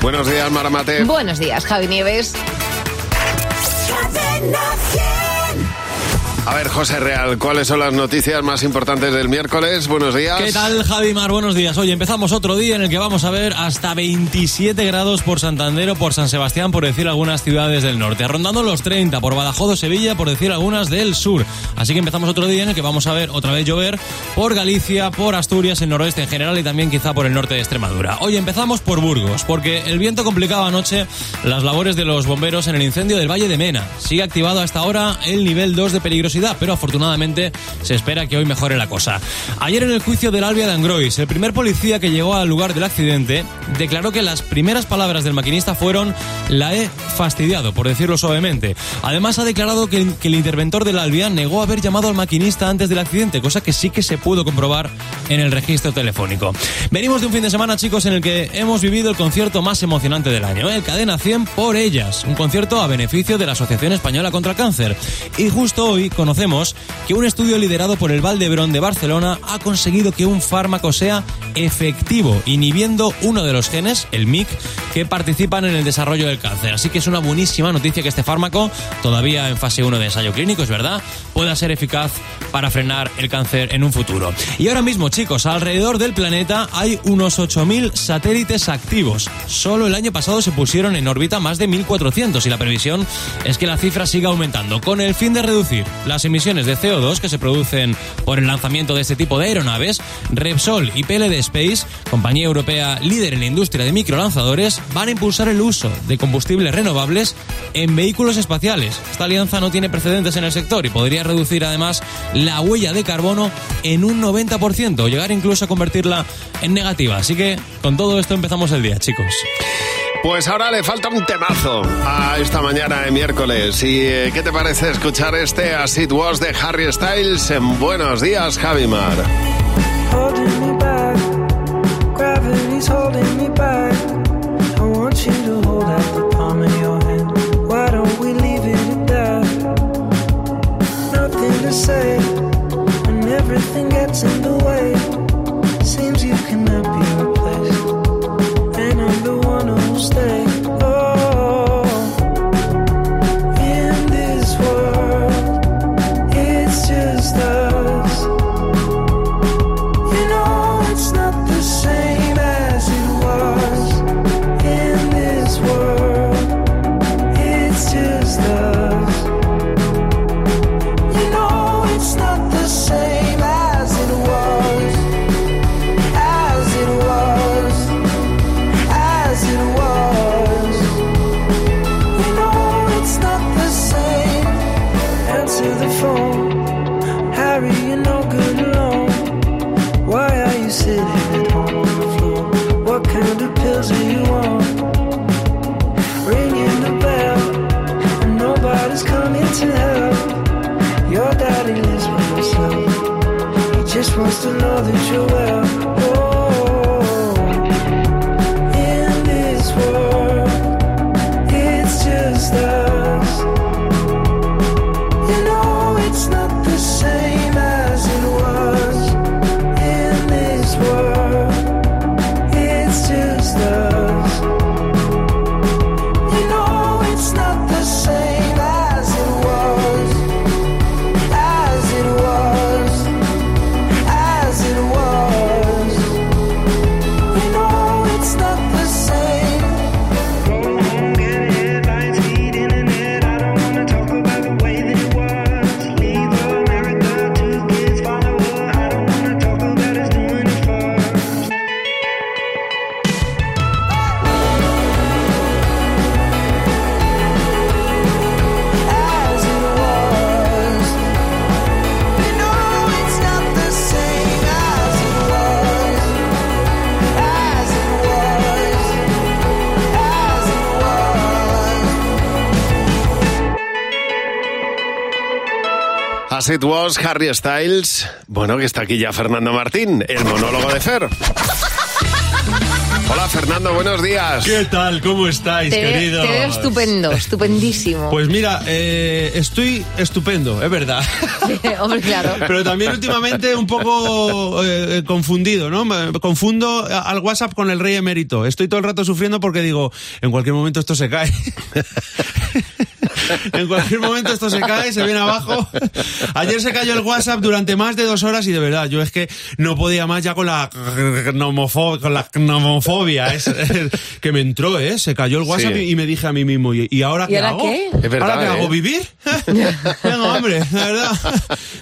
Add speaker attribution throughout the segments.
Speaker 1: Buenos días, Maramate.
Speaker 2: Buenos días, Javi Nieves.
Speaker 1: A ver, José Real, ¿cuáles son las noticias más importantes del miércoles? Buenos días.
Speaker 3: ¿Qué tal, Javi Mar? Buenos días. Hoy empezamos otro día en el que vamos a ver hasta 27 grados por Santander o por San Sebastián, por decir algunas ciudades del norte. Rondando los 30 por Badajoz o Sevilla, por decir algunas del sur. Así que empezamos otro día en el que vamos a ver otra vez llover por Galicia, por Asturias, el noroeste en general y también quizá por el norte de Extremadura. Hoy empezamos por Burgos, porque el viento complicaba anoche las labores de los bomberos en el incendio del Valle de Mena. Sigue activado hasta ahora el nivel 2 de peligrosidad pero afortunadamente se espera que hoy mejore la cosa. Ayer en el juicio del Albia de Angrois, el primer policía que llegó al lugar del accidente declaró que las primeras palabras del maquinista fueron la he fastidiado, por decirlo suavemente. Además ha declarado que, el interventor del Albia negó haber llamado al maquinista antes del accidente, cosa que sí que se pudo comprobar en el registro telefónico. Venimos de un fin de semana, chicos, en el que hemos vivido el concierto más emocionante del año, el Cadena 100 por ellas, un concierto a beneficio de la Asociación Española contra el Cáncer. Y justo hoy conocemos que un estudio liderado por el Valdebrón de Barcelona ha conseguido que un fármaco sea efectivo, inhibiendo uno de los genes, el MIC, que participan en el desarrollo del cáncer. Así que es una buenísima noticia que este fármaco, todavía en fase 1 de ensayo clínico, es verdad, pueda ser eficaz para frenar el cáncer en un futuro. Y ahora mismo, chicos, alrededor del planeta hay unos 8.000 satélites activos. Solo el año pasado se pusieron en órbita más de 1.400 y la previsión es que la cifra siga aumentando, con el fin de reducir las emisiones de CO2 que se producen por el lanzamiento de este tipo de aeronaves, Repsol y PLD Space, compañía europea líder en la industria de microlanzadores, van a impulsar el uso de combustibles renovables en vehículos espaciales. Esta alianza no tiene precedentes en el sector y podría reducir además la huella de carbono en un 90% o llegar incluso a convertirla en negativa. Así que con todo esto empezamos el día, chicos.
Speaker 1: Pues ahora le falta un temazo a esta mañana de miércoles. ¿Y eh, qué te parece escuchar este As It Was de Harry Styles en Buenos Días, Javimar?
Speaker 4: As It Was, Harry
Speaker 1: Styles. Bueno, que está aquí ya Fernando Martín, el monólogo de Fer.
Speaker 4: Hola Fernando, buenos días.
Speaker 5: ¿Qué tal? ¿Cómo estáis,
Speaker 2: Te,
Speaker 5: queridos?
Speaker 2: te veo estupendo, estupendísimo.
Speaker 5: Pues mira, eh, estoy estupendo, es verdad.
Speaker 2: Hombre, claro.
Speaker 5: Pero también últimamente un poco eh, confundido, ¿no? Me confundo al WhatsApp con el rey emérito. Estoy todo el rato sufriendo porque digo, en cualquier momento esto se cae. en cualquier momento esto se cae, se viene abajo. Ayer se cayó el WhatsApp durante más de dos horas y de verdad, yo es que no podía más ya con la gnomofo- con la gnomofobia es- es- que me entró, ¿eh? Se cayó el WhatsApp
Speaker 4: Sí.
Speaker 5: y, y me dije a mí mismo, ¿y, y ahora
Speaker 2: ¿Y
Speaker 5: qué
Speaker 2: ahora
Speaker 5: hago?
Speaker 2: qué?
Speaker 4: Es verdad,
Speaker 5: ¿Ahora qué
Speaker 4: ¿eh?
Speaker 5: hago? ¿Vivir? Venga, hombre, de verdad.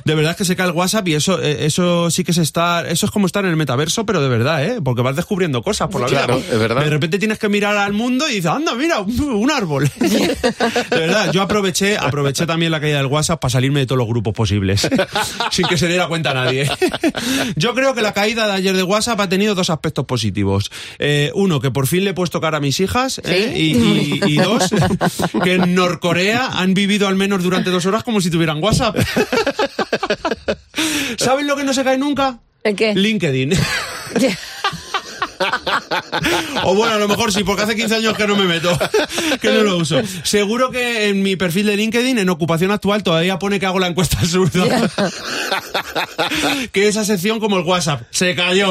Speaker 5: De verdad es que se cae el WhatsApp y eso, eh, eso sí que es estar, eso es como estar en el metaverso, pero de verdad, ¿eh? Porque vas descubriendo cosas por la
Speaker 4: Claro,
Speaker 5: vida.
Speaker 4: es verdad.
Speaker 5: De repente tienes que mirar al mundo y dices, anda, mira, un, un árbol. De verdad, yo aproveché, aproveché también la caída del WhatsApp para salirme de todos los grupos posibles. Sin que se diera cuenta nadie. Yo creo que la caída de ayer de WhatsApp ha tenido dos aspectos positivos. Eh, uno, que por fin le he puesto cara a mis hijas. ¿eh?
Speaker 2: Sí.
Speaker 5: Y, y- y dos, que en Norcorea han vivido al menos durante dos horas como si tuvieran WhatsApp. ¿Saben lo que no se cae nunca?
Speaker 2: ¿El qué?
Speaker 5: LinkedIn. O bueno, a lo mejor sí, porque hace 15 años que no me meto, que no lo uso. Seguro que en mi perfil de LinkedIn, en ocupación actual, todavía pone que hago la encuesta absurda. que esa sección como el WhatsApp, se cayó.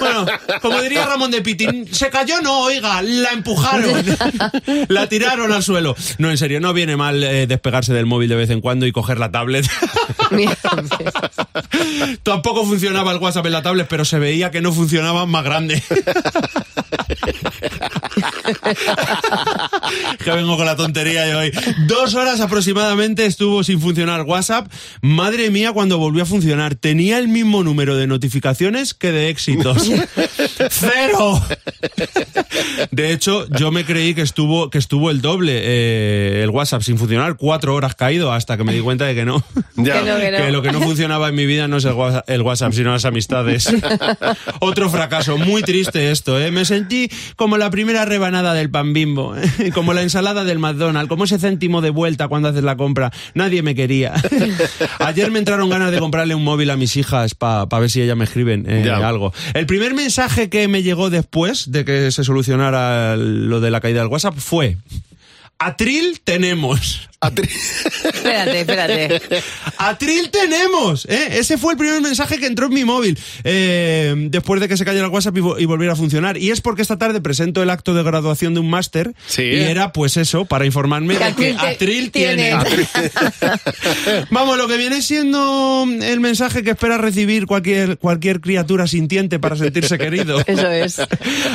Speaker 5: bueno, como diría Ramón de Pitín, se cayó no, oiga, la empujaron. la tiraron al suelo. No, en serio, no viene mal eh, despegarse del móvil de vez en cuando y coger la tablet. Tampoco funcionaba el WhatsApp en la tablet, pero se veía que no funcionaba más grande. Que vengo con la tontería de hoy. Dos horas aproximadamente estuvo sin funcionar WhatsApp. Madre mía, cuando volvió a funcionar, tenía el mismo número de notificaciones que de éxitos. ¡Cero! De hecho, yo me creí que estuvo, que estuvo el doble eh, el WhatsApp sin funcionar, cuatro horas caído, hasta que me di cuenta de que no.
Speaker 4: Ya.
Speaker 2: Que no, que no.
Speaker 5: Que lo que no funcionaba en mi vida no es el WhatsApp, el WhatsApp, sino las amistades. Otro fracaso, muy triste esto, ¿eh? Me sentí como la primera rebanada del pan bimbo, ¿eh? como la ensalada del McDonald's, como ese céntimo de vuelta cuando haces la compra. Nadie me quería. Ayer me entraron ganas de comprarle un móvil a mis hijas para ver si ellas me escriben eh, algo. El primer mensaje que me llegó después de que se solucionara lo de la caída del WhatsApp fue... Atril tenemos.
Speaker 2: Espérate, espérate.
Speaker 5: Atril tenemos, ¿eh? Ese fue el primer mensaje que entró en mi móvil eh, después de que se cayera el WhatsApp y, vo- y volviera a funcionar. Y es porque esta tarde presento el acto de graduación de un máster
Speaker 4: Sí.
Speaker 5: y era pues eso, para informarme
Speaker 2: Que
Speaker 5: de que
Speaker 2: Atril
Speaker 5: Atril
Speaker 2: tiene.
Speaker 5: Vamos, lo que viene siendo el mensaje que espera recibir cualquier, cualquier criatura sintiente para sentirse querido.
Speaker 2: Eso es.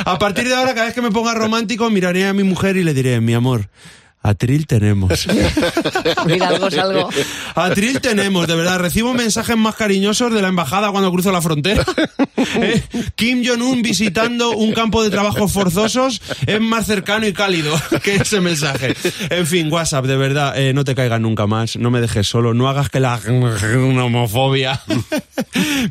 Speaker 5: A partir de ahora, cada vez que me ponga romántico, miraré a mi mujer y le diré, mi amor, Atril tenemos.
Speaker 2: Mira, algo es algo.
Speaker 5: Atril tenemos, de verdad. Recibo mensajes más cariñosos de la embajada cuando cruzo la frontera. Eh, Kim Jong-un visitando un campo de trabajos forzosos es más cercano y cálido que ese mensaje. En fin, WhatsApp, de verdad, eh, no te caigas nunca más. No me dejes solo. No hagas que la homofobia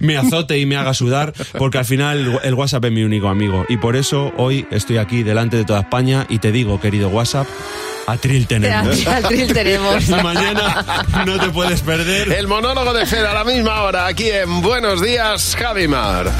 Speaker 5: me azote y me haga sudar, porque al final el WhatsApp es mi único amigo. Y por eso hoy estoy aquí delante de toda España y te digo, querido WhatsApp, Atril tenemos.
Speaker 2: Atril tenemos.
Speaker 5: Y mañana no te puedes perder.
Speaker 4: El monólogo de Fed a la misma hora, aquí en Buenos Días, Javimar.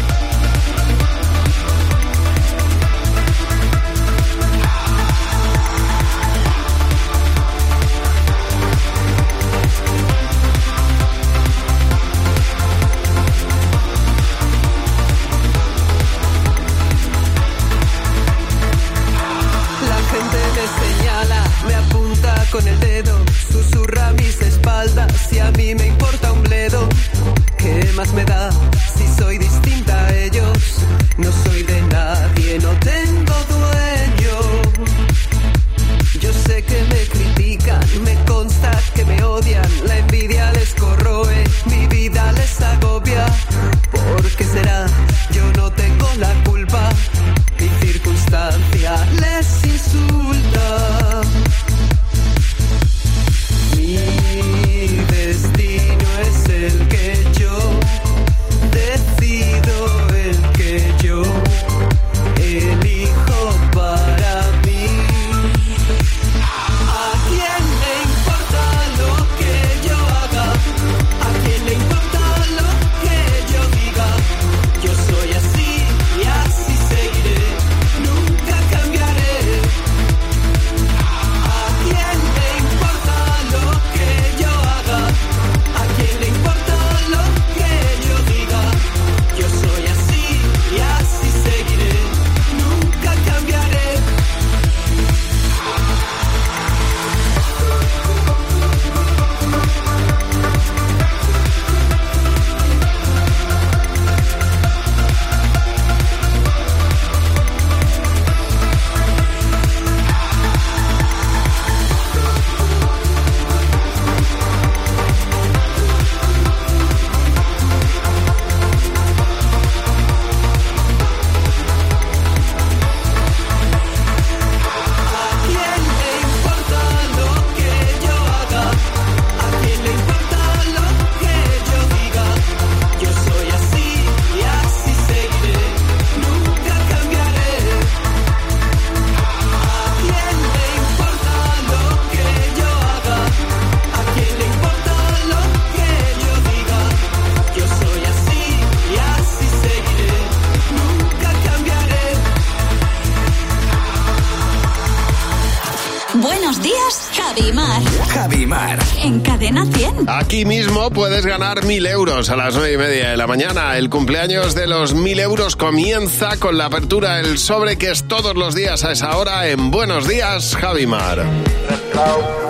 Speaker 6: A
Speaker 4: las nueve y media de la mañana. El cumpleaños de los mil euros comienza con la apertura del sobre que es todos los días a esa hora en Buenos Días, Javimar.
Speaker 7: El.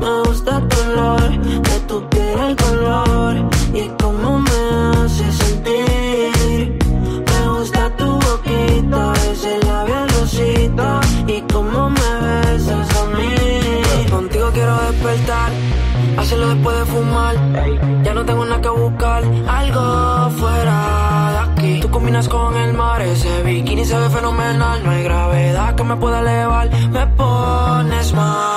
Speaker 7: Me gusta tu olor, de tu piel el color y cómo me hace sentir. Me gusta tu boquita, ese labial rosita y cómo me besas a mí. Contigo quiero despertar, hacerlo después de fumar. Ya no tengo nada que buscar, algo fuera de aquí. Tú combinas con el mar, ese bikini se ve fenomenal. No hay gravedad que me pueda elevar, me pones mal.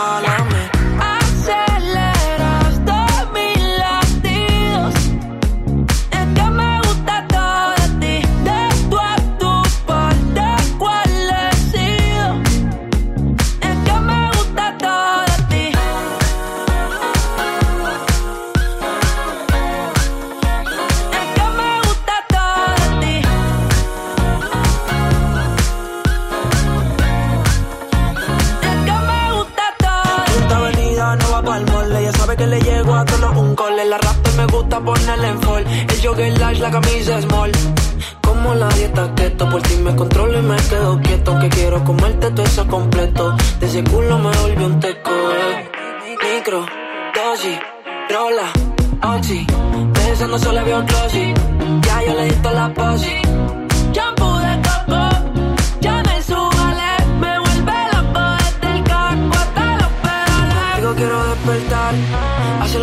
Speaker 7: El jogger large, la camisa small. Como la dieta keto, por ti me controlo y me quedo quieto. Que quiero comerte todo eso completo. De ese culo me volvió un teco, eh. Micro, dosis, rola, oxi. Pensando solo había un. Ya yo le di toda la posi.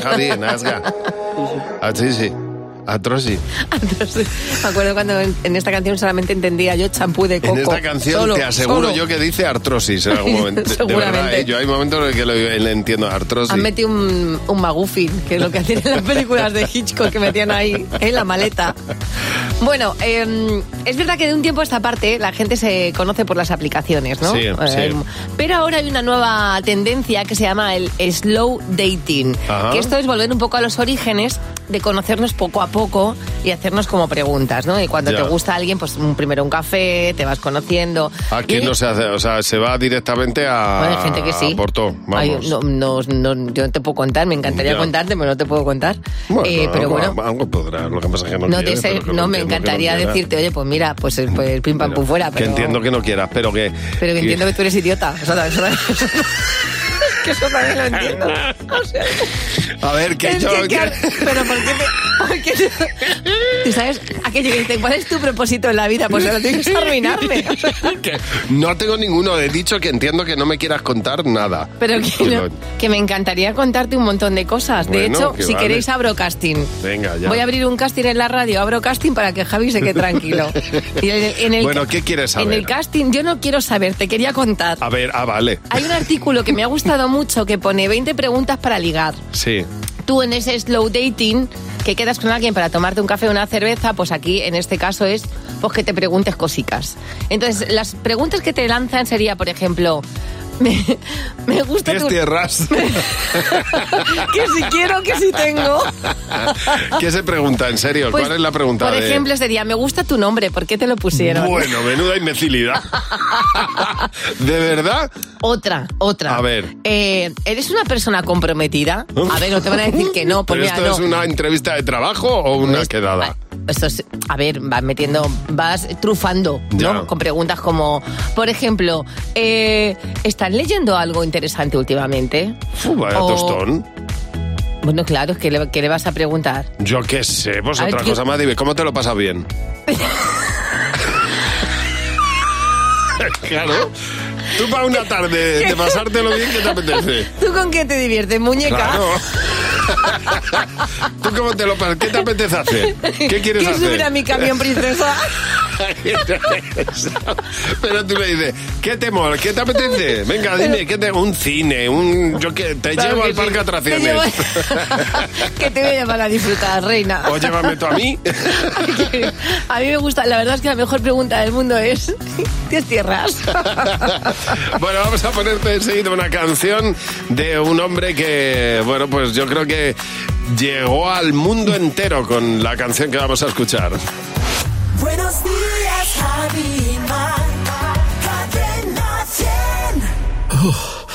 Speaker 4: Javi, Nazga. Ah, sí, sí. Atrosi.
Speaker 2: Entonces, me acuerdo cuando en, en esta canción solamente entendía yo champú de coco.
Speaker 4: En esta canción
Speaker 2: Solo,
Speaker 4: te aseguro
Speaker 2: solo.
Speaker 4: yo que dice artrosis en algún momento. De
Speaker 2: Seguramente.
Speaker 4: verdad, ¿eh? yo hay momentos en los que lo, le entiendo artrosis.
Speaker 2: Han metido un, un maguffin, que es lo que hacían en las películas de Hitchcock que metían ahí en la maleta. Bueno, eh, es verdad que de un tiempo a esta parte la gente se conoce por las aplicaciones, ¿no?
Speaker 4: Sí,
Speaker 2: Eh,
Speaker 4: sí.
Speaker 2: Pero ahora hay una nueva tendencia que se llama el slow dating,
Speaker 4: Ajá.
Speaker 2: que esto es volver un poco a los orígenes de conocernos poco a poco y hacernos como preguntas, ¿no? Y cuando
Speaker 4: Ya.
Speaker 2: te gusta alguien, pues primero un café, te vas conociendo.
Speaker 4: Aquí
Speaker 2: Y-
Speaker 4: no se hace, o sea, se va directamente a,
Speaker 2: Bueno, hay gente que sí.
Speaker 4: a Porto,
Speaker 2: Ay,
Speaker 4: vamos.
Speaker 2: no, no, no, yo no te puedo contar, me encantaría
Speaker 4: Ya.
Speaker 2: contarte, pero no te puedo contar.
Speaker 4: Bueno,
Speaker 2: Eh, pero
Speaker 4: algo,
Speaker 2: bueno,
Speaker 4: algo podrá, lo que pasa es que no,
Speaker 2: no,
Speaker 4: quiere,
Speaker 2: te sé-
Speaker 4: que
Speaker 2: no me
Speaker 4: que
Speaker 2: encantaría decirte, oye, pues mira, pues, eh, pues pim pam pum fuera, pero,
Speaker 4: Que entiendo que no quieras, pero que...
Speaker 2: pero que entiendo que tú eres idiota. Eso, eso también- que eso también lo entiendo. O sea,
Speaker 4: A ver, que
Speaker 2: es
Speaker 4: yo...
Speaker 2: que, claro, pero ¿por qué me- por qué Tú sabes, aquello que dicen, ¿cuál es tu propósito en la vida? Pues lo tienes que arruinarme. O sea,
Speaker 4: no tengo ninguno. He dicho que entiendo que no me quieras contar nada.
Speaker 2: Pero que, no- que me encantaría contarte un montón de cosas. De
Speaker 4: Bueno,
Speaker 2: hecho,
Speaker 4: que
Speaker 2: si
Speaker 4: vale.
Speaker 2: queréis, abro casting.
Speaker 4: Venga, ya.
Speaker 2: Voy a abrir un casting en la radio, abro casting para que Javi se quede tranquilo. Y en el- en el-
Speaker 4: Bueno, ¿qué quieres
Speaker 2: En
Speaker 4: saber?
Speaker 2: el casting, yo no quiero saber, te quería contar.
Speaker 4: A ver, ah, vale.
Speaker 2: Hay un artículo que me ha gustado mucho que pone 20 preguntas para ligar.
Speaker 4: Sí.
Speaker 2: Tú en ese slow dating, que quedas con alguien para tomarte un café o una cerveza, pues aquí en este caso es pues que te preguntes cosicas. Entonces, las preguntas que te lanzan sería, por ejemplo, Me, me gusta
Speaker 4: ¿Tienes
Speaker 2: tu...
Speaker 4: tierras?
Speaker 2: Que si quiero, que si tengo.
Speaker 4: ¿Qué se pregunta? ¿En serio?
Speaker 2: Pues,
Speaker 4: ¿Cuál es la pregunta?
Speaker 2: Por
Speaker 4: de-
Speaker 2: ejemplo, sería, me gusta tu nombre, ¿por qué te lo pusieron?
Speaker 4: Bueno, menuda imbecilidad. ¿De verdad?
Speaker 2: Otra, otra.
Speaker 4: A ver.
Speaker 2: Eh, ¿Eres una persona comprometida? A ver, no te van a decir que no, pues
Speaker 4: ¿Pero
Speaker 2: mira,
Speaker 4: esto
Speaker 2: no.
Speaker 4: es una entrevista de trabajo o una quedada?
Speaker 2: Esto es, a ver, vas metiendo, vas trufando, ¿no? Con preguntas como, por ejemplo, eh, ¿están leyendo algo interesante últimamente?
Speaker 4: Fu, vaya
Speaker 2: O-
Speaker 4: tostón.
Speaker 2: Bueno, claro, es que le, ¿qué le vas a preguntar?
Speaker 4: Yo qué sé, pues
Speaker 2: A ver,
Speaker 4: otra
Speaker 2: ¿qué-
Speaker 4: cosa más. Dime, ¿cómo te lo pasas bien? claro. Tú para una tarde de pasártelo bien, ¿qué te apetece?
Speaker 2: ¿Tú con qué te diviertes, muñeca?
Speaker 4: Claro. ¿Tú cómo te lo pasas? ¿Qué te apetece hacer? ¿Qué quieres
Speaker 2: ¿Quieres
Speaker 4: hacer?
Speaker 2: subir a mi camión, princesa?
Speaker 4: Pero tú le dices, ¿qué te mola? ¿Qué te apetece? Venga, dime, ¿qué te... un cine, un... Yo qué, te
Speaker 2: Claro
Speaker 4: llevo
Speaker 2: que
Speaker 4: al parque
Speaker 2: sí.
Speaker 4: de atracciones.
Speaker 2: Te llevo- que te voy a llevar a disfrutar, reina.
Speaker 4: O llévame tú a mí.
Speaker 2: A mí me gusta, la verdad es que la mejor pregunta del mundo es, ¿tienes tierras?
Speaker 4: Bueno, vamos a ponerte enseguida una canción de un hombre que, bueno, pues yo creo que llegó al mundo entero con la canción que vamos a escuchar.
Speaker 8: Buenos días, Javi Mar. Cadena 100.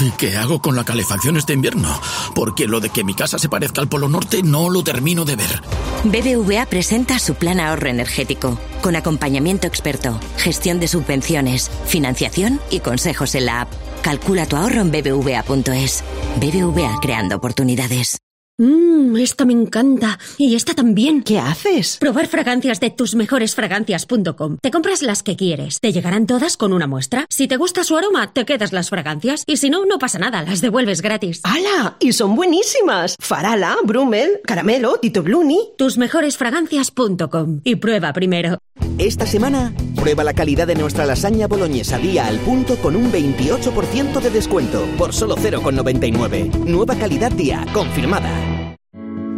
Speaker 9: ¿Y qué hago con la calefacción este invierno? Porque lo de que mi casa se parezca al Polo Norte no lo termino de ver.
Speaker 10: BBVA presenta su plan ahorro energético, con acompañamiento experto, gestión de subvenciones, financiación y consejos en la app. Calcula tu ahorro en bbva.es. BBVA creando oportunidades.
Speaker 11: Mmm, esta me encanta. Y esta también. ¿Qué haces? Probar fragancias de tusmejoresfragancias.com. Te compras las que quieres. Te llegarán todas con una muestra. Si te gusta su aroma, te quedas las fragancias. Y si no, no pasa nada, las devuelves gratis.
Speaker 12: ¡Hala! Y son buenísimas. Farala, Brummel, Caramelo, Tito Bluni.
Speaker 11: Tusmejoresfragancias.com. Y prueba primero.
Speaker 13: Esta semana, prueba la calidad de nuestra lasaña boloñesa día al punto con un 28% de descuento por solo 0,99. Nueva calidad día, confirmada.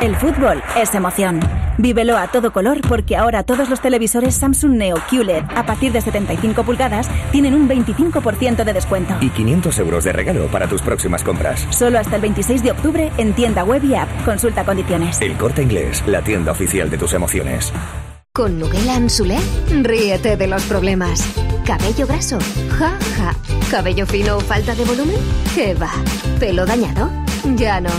Speaker 14: El fútbol es emoción. Vívelo a todo color porque ahora todos los televisores Samsung Neo QLED a partir de 75 pulgadas tienen un 25% de descuento.
Speaker 15: Y 500 euros de regalo para tus próximas compras.
Speaker 14: Solo hasta el 26 de octubre en tienda web y app. Consulta condiciones.
Speaker 15: El Corte Inglés, la tienda oficial de tus emociones.
Speaker 16: Con Nuguela Anzulé, ríete de los problemas. ¿Cabello graso? Ja, ja. ¿Cabello fino o falta de volumen? ¿Qué va? ¿Pelo dañado? Ya no.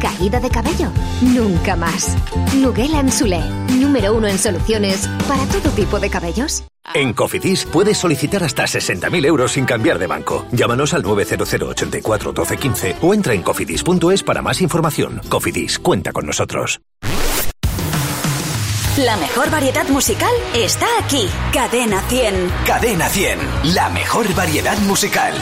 Speaker 16: ¿Caída de cabello? Nunca más. Nuguela Anzulé, número uno en soluciones para todo tipo de cabellos.
Speaker 17: En Cofidis puedes solicitar hasta 60.000 euros sin cambiar de banco. Llámanos al 900 84 12 15 o entra en cofidis.es para más información. Cofidis, cuenta con nosotros.
Speaker 18: La mejor variedad musical está aquí. Cadena 100.
Speaker 19: Cadena 100, la mejor variedad musical.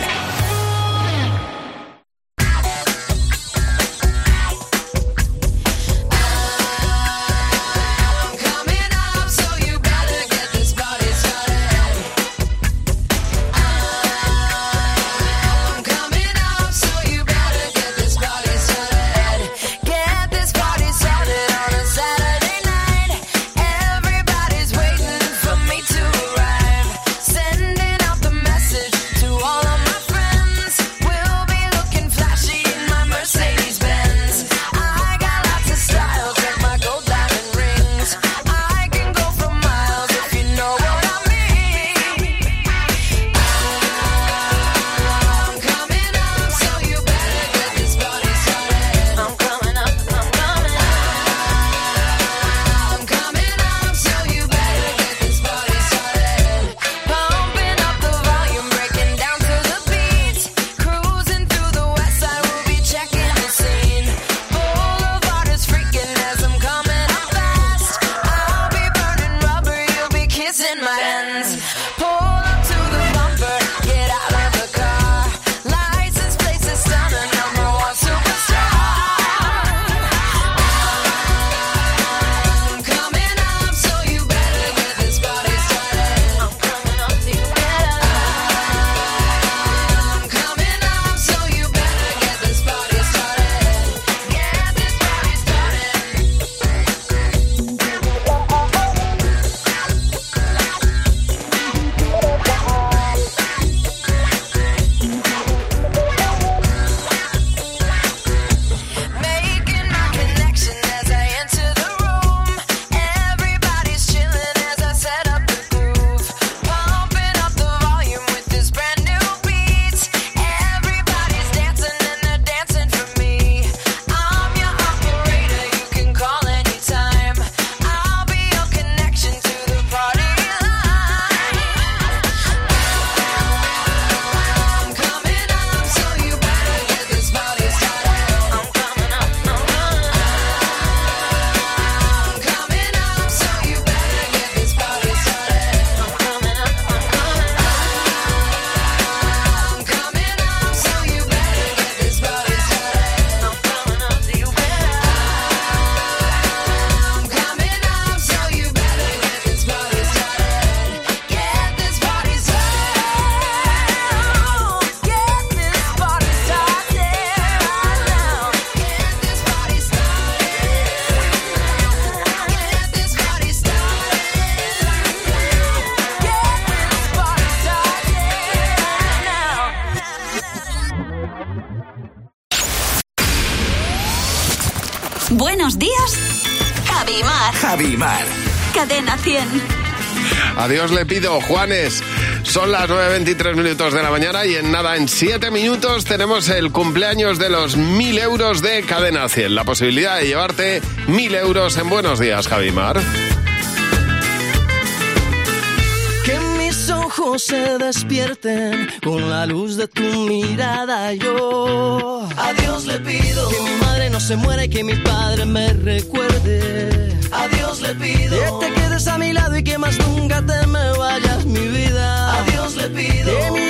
Speaker 18: Javi Mar. Cadena 100.
Speaker 4: Adiós le pido, Juanes. Son las 9.23 minutos de la mañana y en nada, en 7 minutos tenemos el cumpleaños de los 1.000 euros de Cadena 100. La posibilidad de llevarte 1.000 euros en Buenos Días, Javimar.
Speaker 6: Ojos se despierten con la luz de tu mirada. Yo a Dios le pido que mi madre no se muera y que mi padre me recuerde. A Dios le pido que te quedes a mi lado y que más nunca te me vayas, mi vida. A Dios le pido que mi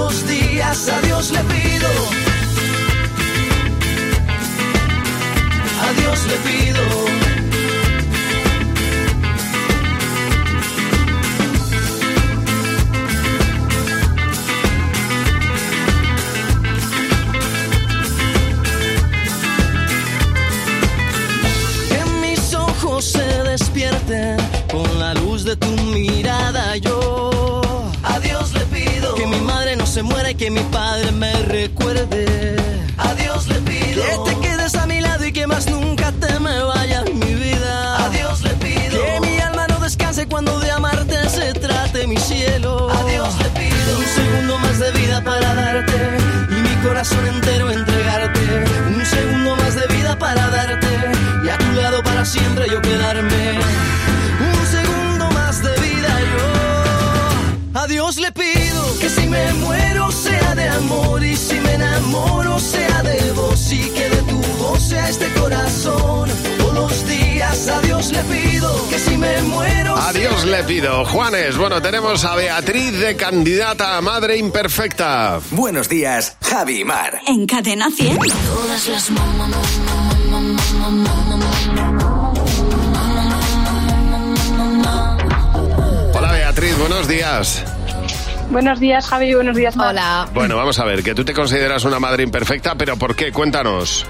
Speaker 6: Los días a Dios le pido. A Dios le pido. Recuerde. A Dios le pido que te quedes a mi lado y que más nunca te me vayas, mi vida. A Dios le pido que mi alma no descanse cuando de amarte se trate mi cielo. A Dios le pido un segundo más de vida para darte y mi corazón entero entregarte. Un segundo más de vida para darte y a tu lado para siempre yo quedarme. Este corazón. Todos los días a Dios le pido que si me muero
Speaker 4: Adiós le pido, Juanes. Bueno, tenemos a Beatriz de candidata a madre imperfecta.
Speaker 19: Buenos días, Javi y Mar.
Speaker 18: En Cadena 100.
Speaker 8: Todas las
Speaker 4: Hola Beatriz, buenos días.
Speaker 20: Buenos días, Javi. Buenos días, Mar.
Speaker 2: Hola.
Speaker 4: Bueno, vamos a ver, que tú te consideras una madre imperfecta, pero ¿por qué? Cuéntanos.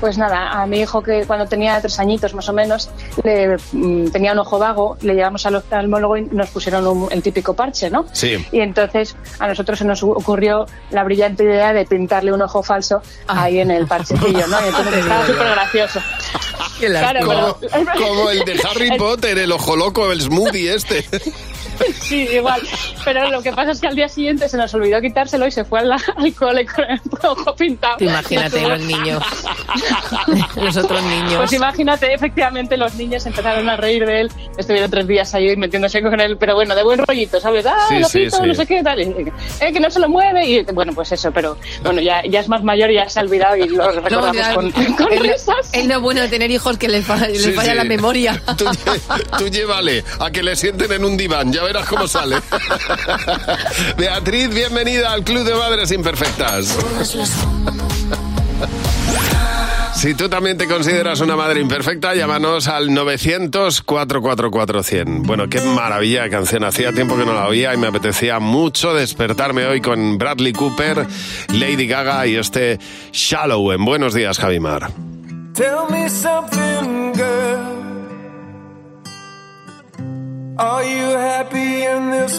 Speaker 20: Pues nada, a mi hijo que cuando tenía tres añitos más o menos le, mm, tenía un ojo vago, le llevamos al oftalmólogo y nos pusieron un- el típico parche, ¿no?
Speaker 4: Sí.
Speaker 20: Y entonces a nosotros se nos ocurrió la brillante idea de pintarle un ojo falso ahí en el parchecillo, ¿no? Y entonces estaba súper gracioso. Claro,
Speaker 4: como,
Speaker 20: pero-
Speaker 4: como el de Harry Potter, el ojo loco, el smoothie este.
Speaker 20: Sí, igual. Pero lo que pasa es que al día siguiente se nos olvidó quitárselo y se fue al, al cole con el ojo pintado.
Speaker 2: Imagínate los niños. los otros niños.
Speaker 20: Pues imagínate, efectivamente, los niños empezaron a reír de él. Estuvieron tres días ahí metiéndose con él, pero bueno, de buen rollito, ¿sabes? Ah,
Speaker 4: Sí,
Speaker 20: lo
Speaker 4: sí,
Speaker 20: quito,
Speaker 4: sí.
Speaker 20: no sé qué, tal. y, Eh, que no se lo mueve. Y bueno, pues eso, pero bueno, ya, ya es más mayor y ya se ha olvidado y lo
Speaker 2: No,
Speaker 20: recordamos
Speaker 2: ya,
Speaker 20: con, risas.
Speaker 2: es lo bueno de tener hijos que
Speaker 4: Sí,
Speaker 2: falla
Speaker 4: sí.
Speaker 2: la memoria.
Speaker 4: Tú, tú llévale a que le sienten en un diván, ya verás cómo sale. Beatriz, bienvenida al Club de Madres Imperfectas. Si tú también te consideras una madre imperfecta, llámanos al 900-444-100. Bueno, qué maravilla de canción. Hacía tiempo que no la oía y me apetecía mucho despertarme hoy con Bradley Cooper, Lady Gaga y este Shallow en Buenos Días, Javimar.
Speaker 7: Tell me something, girl. Are you happy in this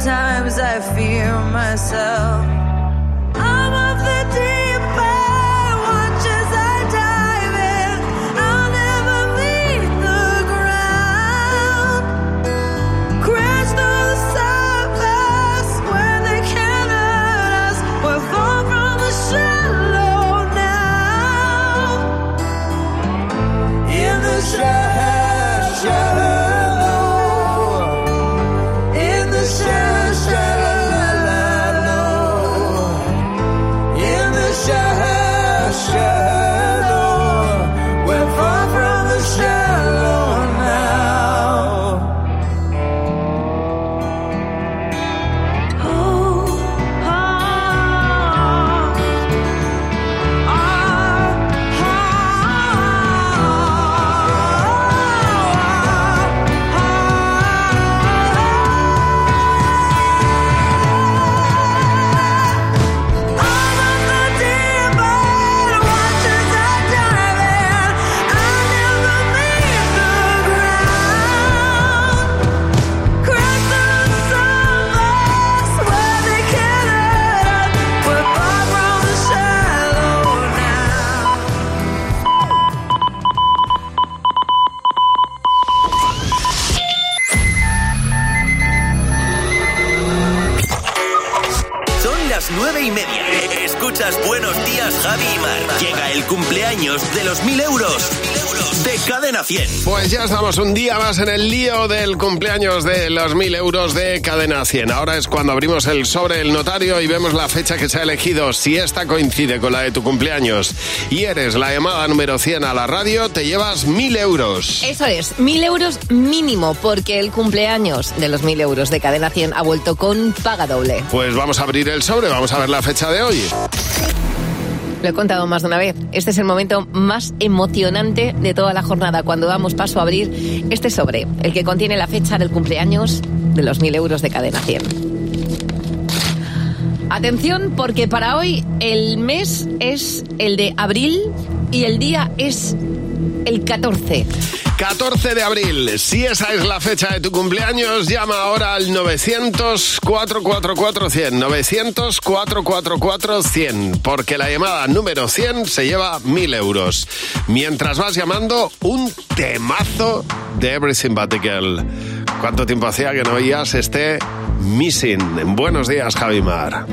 Speaker 8: Times, I fear myself.
Speaker 4: Estamos un día más en el lío del cumpleaños de los mil euros de Cadena 100. Ahora es cuando abrimos el sobre del notario y vemos la fecha que se ha elegido. Si esta coincide con la de tu cumpleaños y eres la llamada número 100 a la radio, te llevas mil euros.
Speaker 2: Eso es, mil euros mínimo, porque el cumpleaños de los mil euros de Cadena 100 ha vuelto con paga doble.
Speaker 4: Pues vamos a abrir el sobre, vamos a ver la fecha de hoy.
Speaker 2: Lo he contado más de una vez. Este es el momento más emocionante de toda la jornada, cuando damos paso a abrir este sobre, el que contiene la fecha del cumpleaños de los mil euros de cadena 100. Atención, porque para hoy el mes es el de abril y el día es el 14.
Speaker 4: 14 de abril. Si esa es la fecha de tu cumpleaños, llama ahora al 900-444-100. 900-444-100. Porque la llamada número 100 se lleva 1000 euros. Mientras vas llamando, un temazo de Everything But the Girl. ¿Cuánto tiempo hacía que no oías este Missing? Buenos días, Javimar.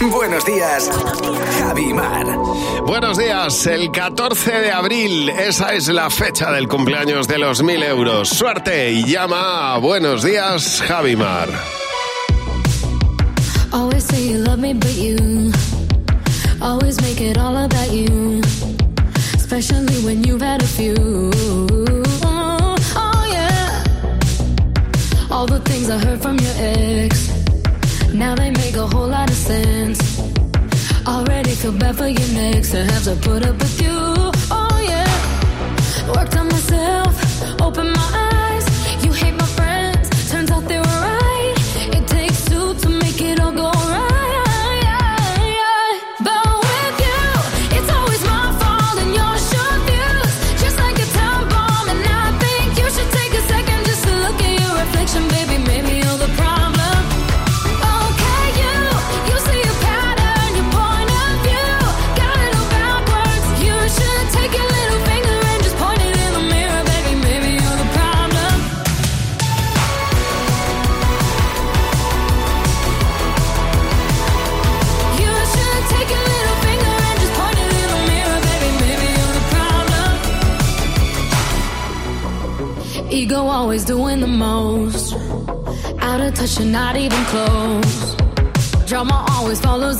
Speaker 19: Buenos días, Javi Mar.
Speaker 4: Buenos días, el 14 de abril, esa es la fecha del cumpleaños de los mil euros. Suerte y llama a Buenos días, Javi Mar.
Speaker 21: Always say you love me, but you always make it all about you, especially when you've had a few. Oh, oh yeah, all the things I heard from your ex. Now they make a whole lot of sense. Already feel bad for you next to have to put up with you. Oh yeah. Worked on myself, open my eyes. you're not even close. Drama always follows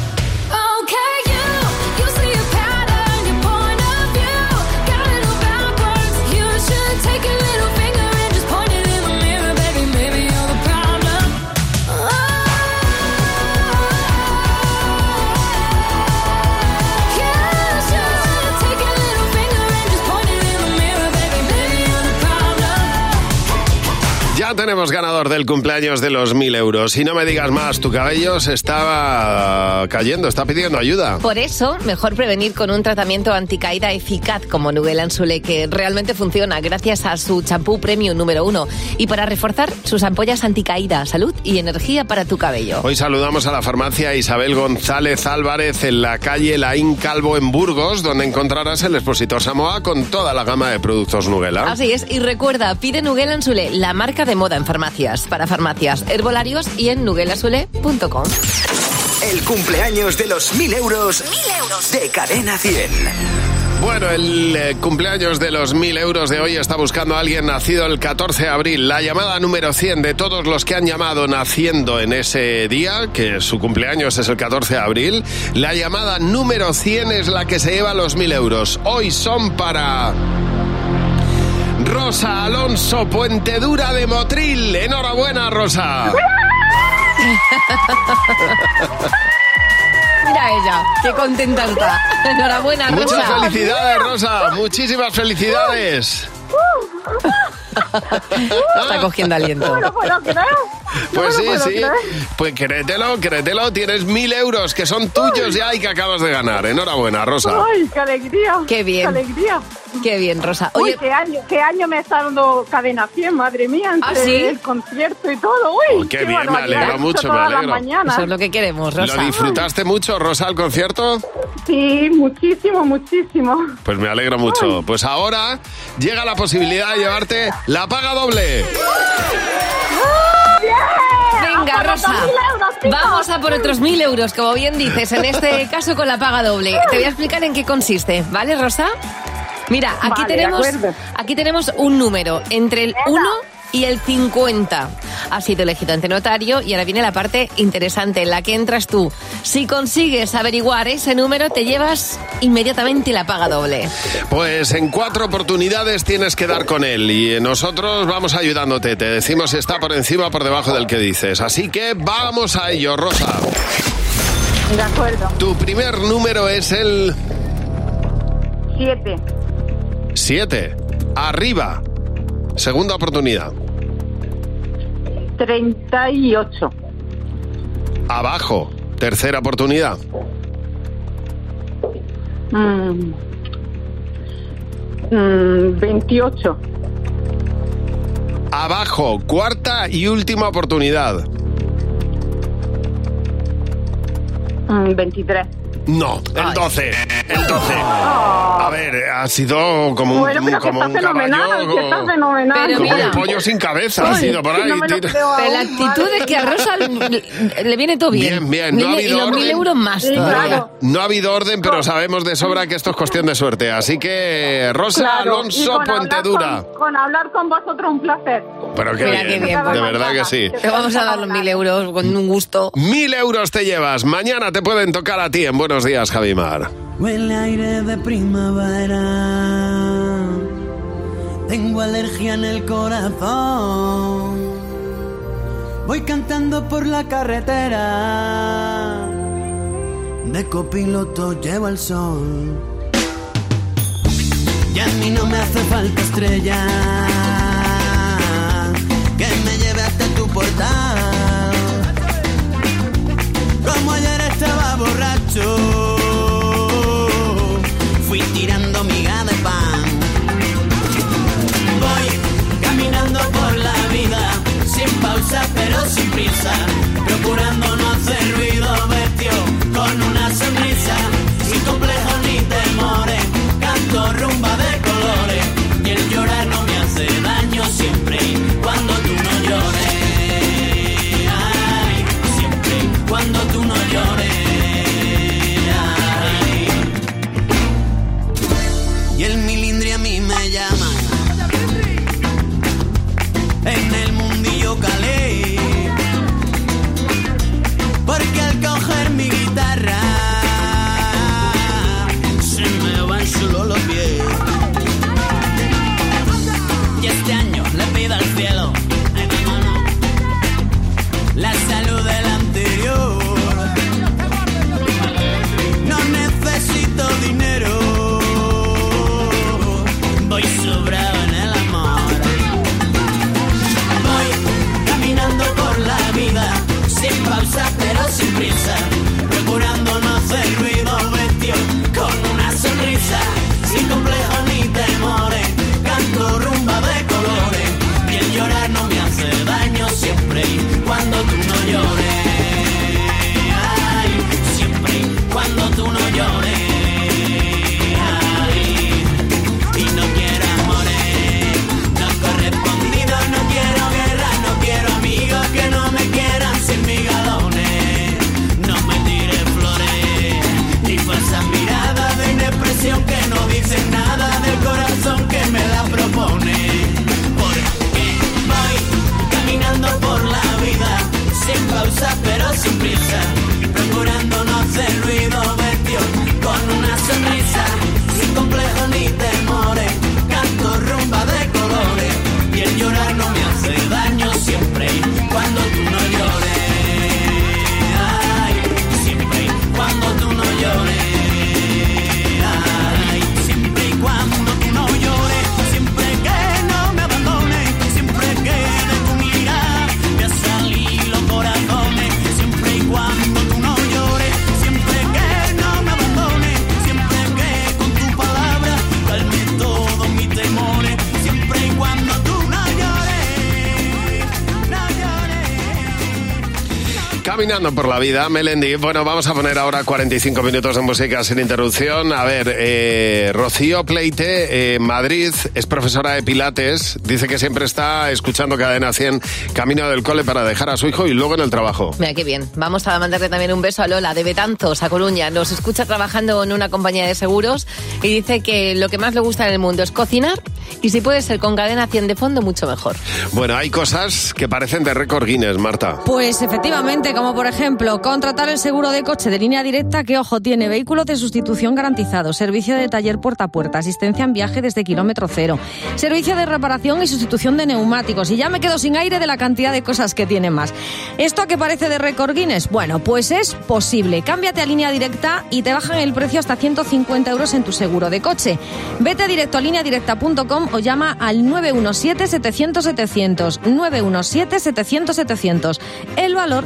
Speaker 4: tenemos ganador del cumpleaños de los mil euros. Y no me digas más, tu cabello se estaba uh, cayendo, está pidiendo ayuda.
Speaker 2: Por eso, mejor prevenir con un tratamiento anticaída eficaz como Nugel Ansule, que realmente funciona gracias a su champú premium número uno. Y para reforzar sus ampollas anticaída, salud y energía para tu cabello.
Speaker 4: Hoy saludamos a la farmacia Isabel González Álvarez en la calle Laín Calvo en Burgos, donde encontrarás el expositor Samoa con toda la gama de productos Nugela.
Speaker 2: Así es, y recuerda, pide Nugel Ansule, la marca de moda farmacias, para farmacias, herbolarios y en nuguelasule.com.
Speaker 19: El cumpleaños de los mil euros, mil euros. de Cadena 100.
Speaker 4: Bueno, el eh, cumpleaños de los mil euros de hoy está buscando a alguien nacido el 14 de abril. La llamada número 100 de todos los que han llamado naciendo en ese día, que su cumpleaños es el 14 de abril, la llamada número 100 es la que se lleva los mil euros. Hoy son para... Rosa Alonso Puentedura de Motril. Enhorabuena, Rosa.
Speaker 2: Mira ella, qué contenta está. Enhorabuena, Rosa.
Speaker 4: Muchas felicidades, Rosa. Muchísimas felicidades.
Speaker 2: Está cogiendo aliento.
Speaker 4: Pues sí, sí.
Speaker 22: creer.
Speaker 4: Pues créetelo, créetelo. Tienes mil euros que son tuyos ya y que acabas de ganar. Enhorabuena, Rosa.
Speaker 22: ¡Ay, qué alegría!
Speaker 2: Qué bien.
Speaker 22: ¡Qué alegría!
Speaker 2: Qué bien, Rosa.
Speaker 22: Uy,
Speaker 2: Oye,
Speaker 22: qué año, qué año me está dando cadena 100, madre mía, entre
Speaker 2: ¿Ah, sí?
Speaker 22: el concierto y todo. Uy,
Speaker 4: Oh, qué bien, me alegro mucho, me alegro.
Speaker 2: eso es lo que queremos, Rosa.
Speaker 4: ¿Lo disfrutaste mucho, Rosa, el concierto?
Speaker 22: Sí, muchísimo, muchísimo.
Speaker 4: Pues me alegro mucho. Pues ahora llega la posibilidad de llevarte la paga doble.
Speaker 2: Venga,
Speaker 22: ¡A por
Speaker 2: Rosa. Vamos a por otros mil euros, como bien dices, en este caso con la paga doble. Te voy a explicar en qué consiste, ¿vale, Rosa? Mira, aquí
Speaker 22: Vale,
Speaker 2: tenemos aquí tenemos un número entre el 1 y el 50. Ha sido elegido ante notario y ahora viene la parte interesante en la que entras tú. Si consigues averiguar ese número, te llevas inmediatamente la paga doble.
Speaker 4: Pues en cuatro oportunidades tienes que dar con él y nosotros vamos ayudándote. Te decimos si está por encima o por debajo del que dices. Así que vamos a ello, Rosa.
Speaker 22: De acuerdo.
Speaker 4: Tu primer número es el
Speaker 22: Siete.
Speaker 4: 7. Arriba. Segunda oportunidad.
Speaker 22: Treinta y ocho.
Speaker 4: Abajo. Tercera oportunidad.
Speaker 22: Mm. Mm, Veintiocho.
Speaker 4: Abajo. Cuarta y última oportunidad.
Speaker 22: Mm, Veintitrés.
Speaker 4: No, el 12. El 12. A ver, ha sido como un,
Speaker 22: Bueno, pero que
Speaker 4: como
Speaker 22: está
Speaker 4: un
Speaker 22: fenomenal,
Speaker 4: caballo.
Speaker 22: que está fenomenal.
Speaker 2: Pero
Speaker 4: Como
Speaker 2: mira.
Speaker 4: un pollo sin cabeza ha sido por
Speaker 22: que
Speaker 4: ahí.
Speaker 22: no me lo
Speaker 4: tira.
Speaker 22: creo
Speaker 2: Pero la actitud
Speaker 22: madre
Speaker 2: es que a Rosa le, le viene todo bien.
Speaker 4: Bien, bien, no ha
Speaker 2: Mil-
Speaker 4: habido
Speaker 2: y los mil
Speaker 4: orden.
Speaker 2: euros más
Speaker 22: Sí, claro.
Speaker 4: No ha habido orden, pero sabemos de sobra que esto es cuestión de suerte. Así que, Rosa
Speaker 22: Claro,
Speaker 4: Alonso Puentedura.
Speaker 22: Con, con hablar con vosotros un placer.
Speaker 4: Pero qué
Speaker 2: Mira
Speaker 4: bien,
Speaker 2: qué bien,
Speaker 4: de
Speaker 2: pues.
Speaker 4: verdad que sí.
Speaker 2: Te vamos a dar los mil euros con un gusto.
Speaker 4: Mil euros te llevas. Mañana te pueden tocar a ti en Buenos Días, Javimar.
Speaker 23: Huele aire de primavera. Tengo alergia en el corazón. Voy cantando por la carretera. De copiloto llevo el sol. Y a mí no me hace falta estrella. Que me lleve hasta tu portal. Como ayer estaba borracho, fui tirando miga de pan. Voy caminando por la vida, sin pausa pero sin prisa, procurando no
Speaker 4: Caminando por la vida, Melendi. Bueno, vamos a poner ahora 45 minutos de música sin interrupción. A ver, eh, Rocío Pleite, eh, Madrid, es profesora de Pilates. Dice que siempre está escuchando Cadena 100 camino del cole para dejar a su hijo y luego en el trabajo.
Speaker 2: Mira qué bien. Vamos a mandarle también un beso a Lola de Betanzos, a Coruña. Nos escucha trabajando en una compañía de seguros y dice que lo que más le gusta en el mundo es cocinar y si puede ser con cadena 100 de fondo, mucho mejor.
Speaker 4: Bueno, hay cosas que parecen de récord Guinness, Marta.
Speaker 24: Pues efectivamente, como por ejemplo, contratar el seguro de coche de línea directa que, ojo, tiene vehículos de sustitución garantizado, servicio de taller puerta a puerta, asistencia en viaje desde kilómetro cero, servicio de reparación y sustitución de neumáticos. Y ya me quedo sin aire de la cantidad de cosas que tiene más. ¿Esto a qué parece de récord Guinness? Bueno, pues es posible. Cámbiate a línea directa y te bajan el precio hasta 150 euros en tu seguro de coche. Vete directo a lineadirecta.com o llama al 917-700-700. 917-700-700. El valor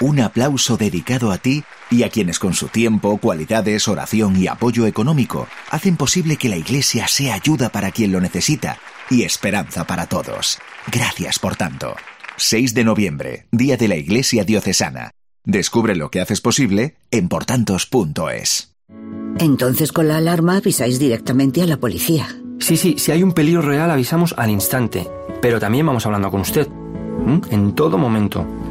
Speaker 25: Un aplauso dedicado a ti y a quienes con su tiempo, cualidades, oración y apoyo económico hacen posible que la Iglesia sea ayuda para quien lo necesita y esperanza para todos. Gracias por tanto. 6 de noviembre, Día de la Iglesia Diocesana. Descubre lo que haces posible en portantos.es.
Speaker 26: Entonces con la alarma avisáis directamente a la policía.
Speaker 27: Sí, sí, si hay un peligro real avisamos al instante, pero también vamos hablando con usted. ¿m? En todo momento.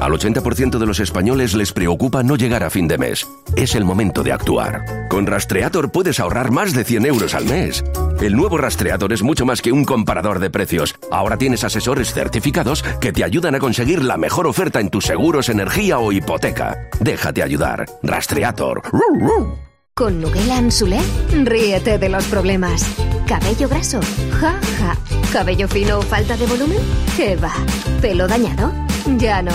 Speaker 28: Al 80% de los españoles les preocupa no llegar a fin de mes. Es el momento de actuar. Con Rastreator puedes ahorrar más de 100 euros al mes. El nuevo Rastreator es mucho más que un comparador de precios. Ahora tienes asesores certificados que te ayudan a conseguir la mejor oferta en tus seguros, energía o hipoteca. Déjate ayudar. Rastreator.
Speaker 16: Con Nuguela Anzulé, ríete de los problemas. ¿Cabello graso? Ja, ja. ¿Cabello fino o falta de volumen? ¿Qué va? ¿Pelo dañado? Ya no.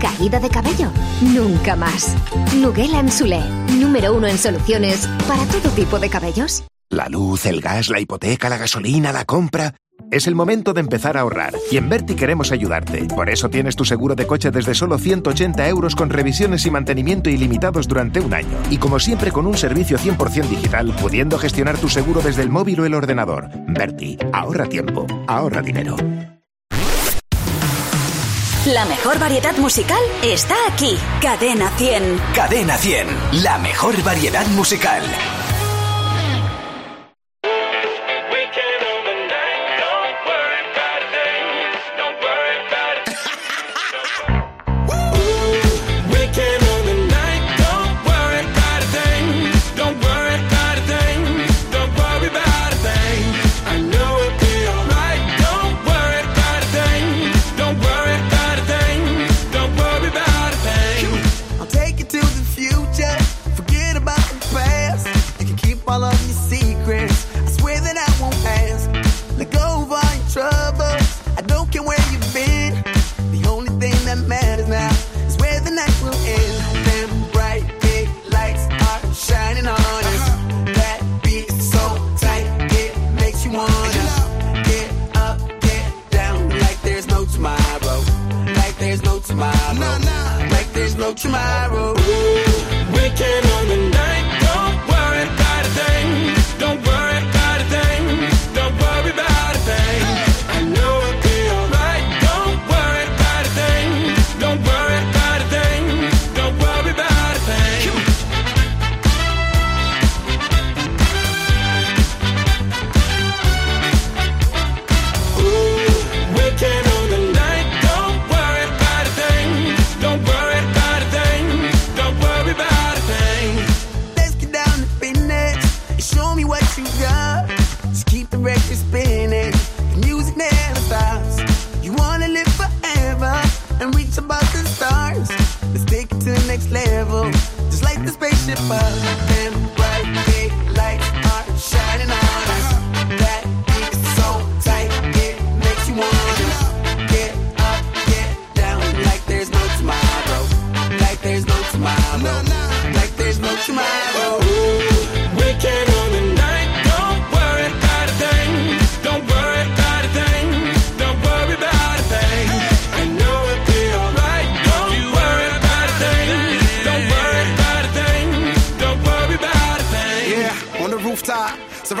Speaker 16: ¿Caída de cabello? Nunca más. Nuguela Anzulé, número uno en soluciones para todo tipo de cabellos.
Speaker 17: La luz, el gas, la hipoteca, la gasolina, la compra. Es el momento de empezar a ahorrar y en Berti queremos ayudarte. Por eso tienes tu seguro de coche desde solo 180 euros con revisiones y mantenimiento ilimitados durante un año. Y como siempre con un servicio 100% digital, pudiendo gestionar tu seguro desde el móvil o el ordenador. Berti, ahorra tiempo, ahorra dinero.
Speaker 10: La mejor variedad musical está aquí. Cadena 100.
Speaker 29: Cadena 100. La mejor variedad musical.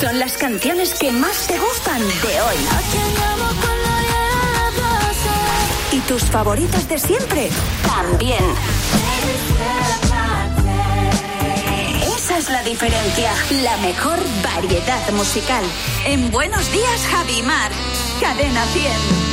Speaker 18: Son las canciones que más te gustan de hoy. ¿Y tus favoritas de siempre? También. Diferencia. La mejor variedad musical. En Buenos Días, Javi Mar. Cadena 100.